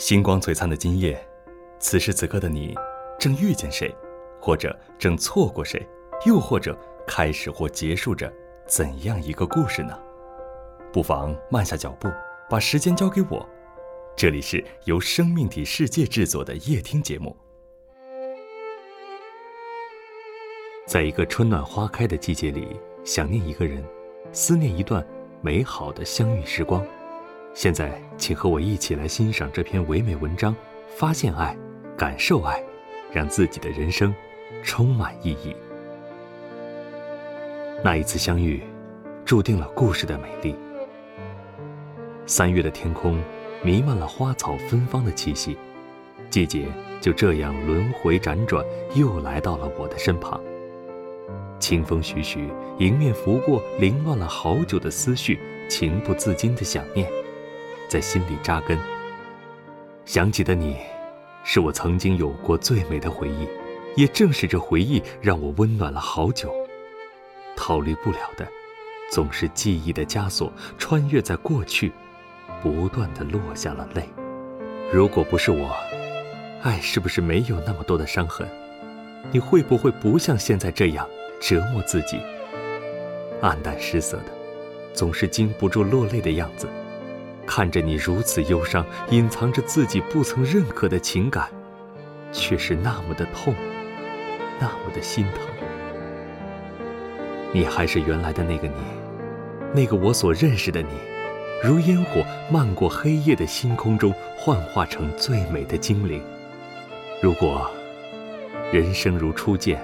星光璀璨的今夜，此时此刻的你，正遇见谁，或者正错过谁，又或者开始或结束着怎样一个故事呢？不妨慢下脚步，把时间交给我。这里是由生命体世界制作的夜听节目。在一个春暖花开的季节里，想念一个人，思念一段美好的相遇时光。现在，请和我一起来欣赏这篇唯美文章，发现爱，感受爱，让自己的人生充满意义。那一次相遇，注定了故事的美丽。三月的天空弥漫了花草芬芳的气息，季节就这样轮回辗转，又来到了我的身旁。清风徐徐，迎面拂过凌乱了好久的思绪，情不自禁的想念。在心里扎根。想起的你，是我曾经有过最美的回忆，也正是这回忆让我温暖了好久。逃离不了的，总是记忆的枷锁，穿越在过去，不断的落下了泪。如果不是我，爱是不是没有那么多的伤痕？你会不会不像现在这样折磨自己？黯淡失色的，总是禁不住落泪的样子。看着你如此忧伤，隐藏着自己不曾认可的情感，却是那么的痛，那么的心疼。你还是原来的那个你，那个我所认识的你，如烟火漫过黑夜的星空中，幻化成最美的精灵。如果人生如初见，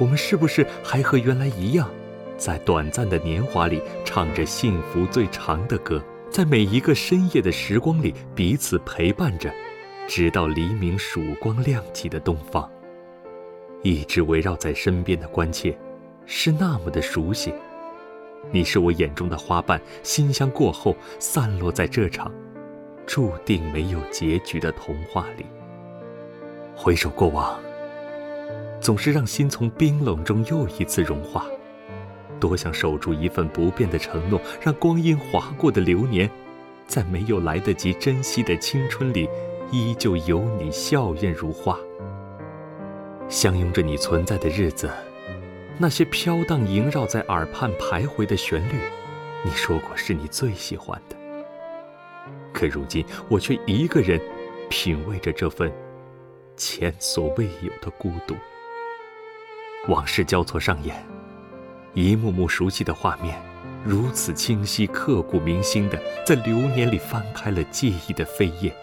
我们是不是还和原来一样，在短暂的年华里唱着幸福最长的歌？在每一个深夜的时光里，彼此陪伴着，直到黎明曙光亮起的东方。一直围绕在身边的关切，是那么的熟悉。你是我眼中的花瓣，馨香过后散落在这场注定没有结局的童话里。回首过往，总是让心从冰冷中又一次融化。多想守住一份不变的承诺，让光阴划过的流年，在没有来得及珍惜的青春里，依旧有你笑靥如花。相拥着你存在的日子，那些飘荡萦绕在耳畔徘徊的旋律，你说过是你最喜欢的。可如今，我却一个人品味着这份前所未有的孤独。往事交错上演。一幕幕熟悉的画面，如此清晰、刻骨铭心的，在流年里翻开了记忆的扉页，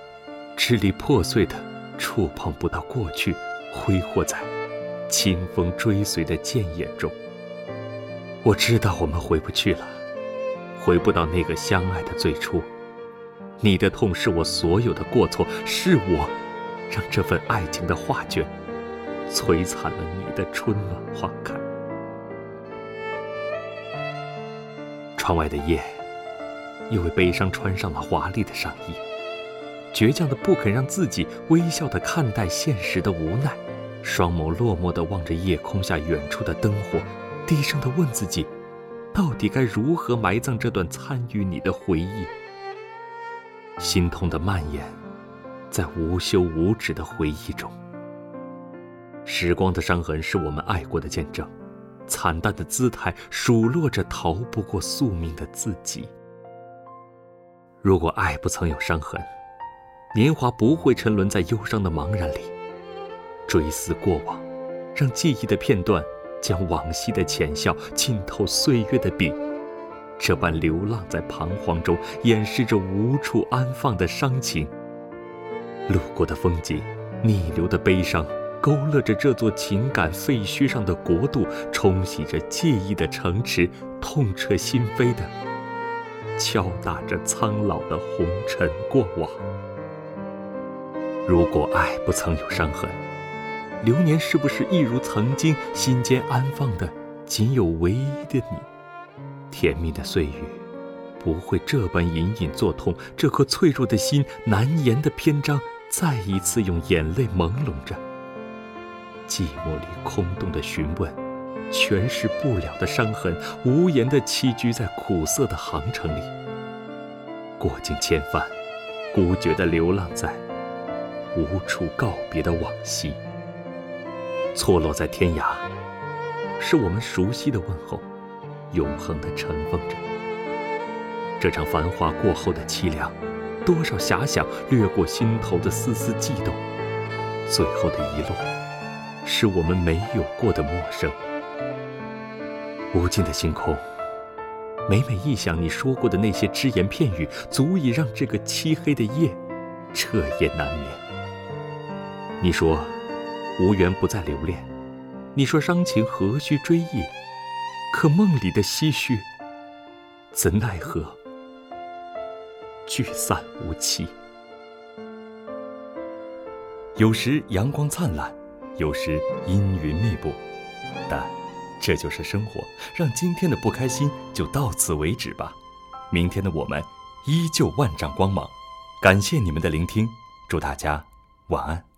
支离破碎的，触碰不到过去，挥霍在清风追随的剑眼中。我知道我们回不去了，回不到那个相爱的最初。你的痛是我所有的过错，是我让这份爱情的画卷摧残了你的春暖花开。窗外的夜，因为悲伤穿上了华丽的上衣，倔强的不肯让自己微笑的看待现实的无奈，双眸落寞的望着夜空下远处的灯火，低声的问自己，到底该如何埋葬这段参与你的回忆？心痛的蔓延，在无休无止的回忆中，时光的伤痕是我们爱过的见证。惨淡的姿态数落着逃不过宿命的自己。如果爱不曾有伤痕，年华不会沉沦在忧伤的茫然里。追思过往，让记忆的片段将往昔的浅笑浸透岁月的笔，这般流浪在彷徨中，掩饰着无处安放的伤情。路过的风景，逆流的悲伤。勾勒着这座情感废墟上的国度，冲洗着记忆的城池，痛彻心扉的敲打着苍老的红尘过往。如果爱不曾有伤痕，流年是不是一如曾经心间安放的仅有唯一的你？甜蜜的岁月不会这般隐隐作痛，这颗脆弱的心难言的篇章，再一次用眼泪朦胧着。寂寞里空洞的询问，诠释不了的伤痕，无言的栖居在苦涩的航程里。过尽千帆，孤绝的流浪在无处告别的往昔。错落在天涯，是我们熟悉的问候，永恒的尘封着。这场繁华过后的凄凉，多少遐想掠过心头的丝丝悸动，最后的遗落，是我们没有过的陌生。无尽的星空，每每忆想你说过的那些只言片语，足以让这个漆黑的夜彻夜难眠。你说。无缘不再留恋，你说伤情何须追忆？可梦里的唏嘘，怎奈何聚散无期？有时阳光灿烂，有时阴云密布，但这就是生活。让今天的不开心就到此为止吧。明天的我们依旧万丈光芒。感谢你们的聆听，祝大家晚安。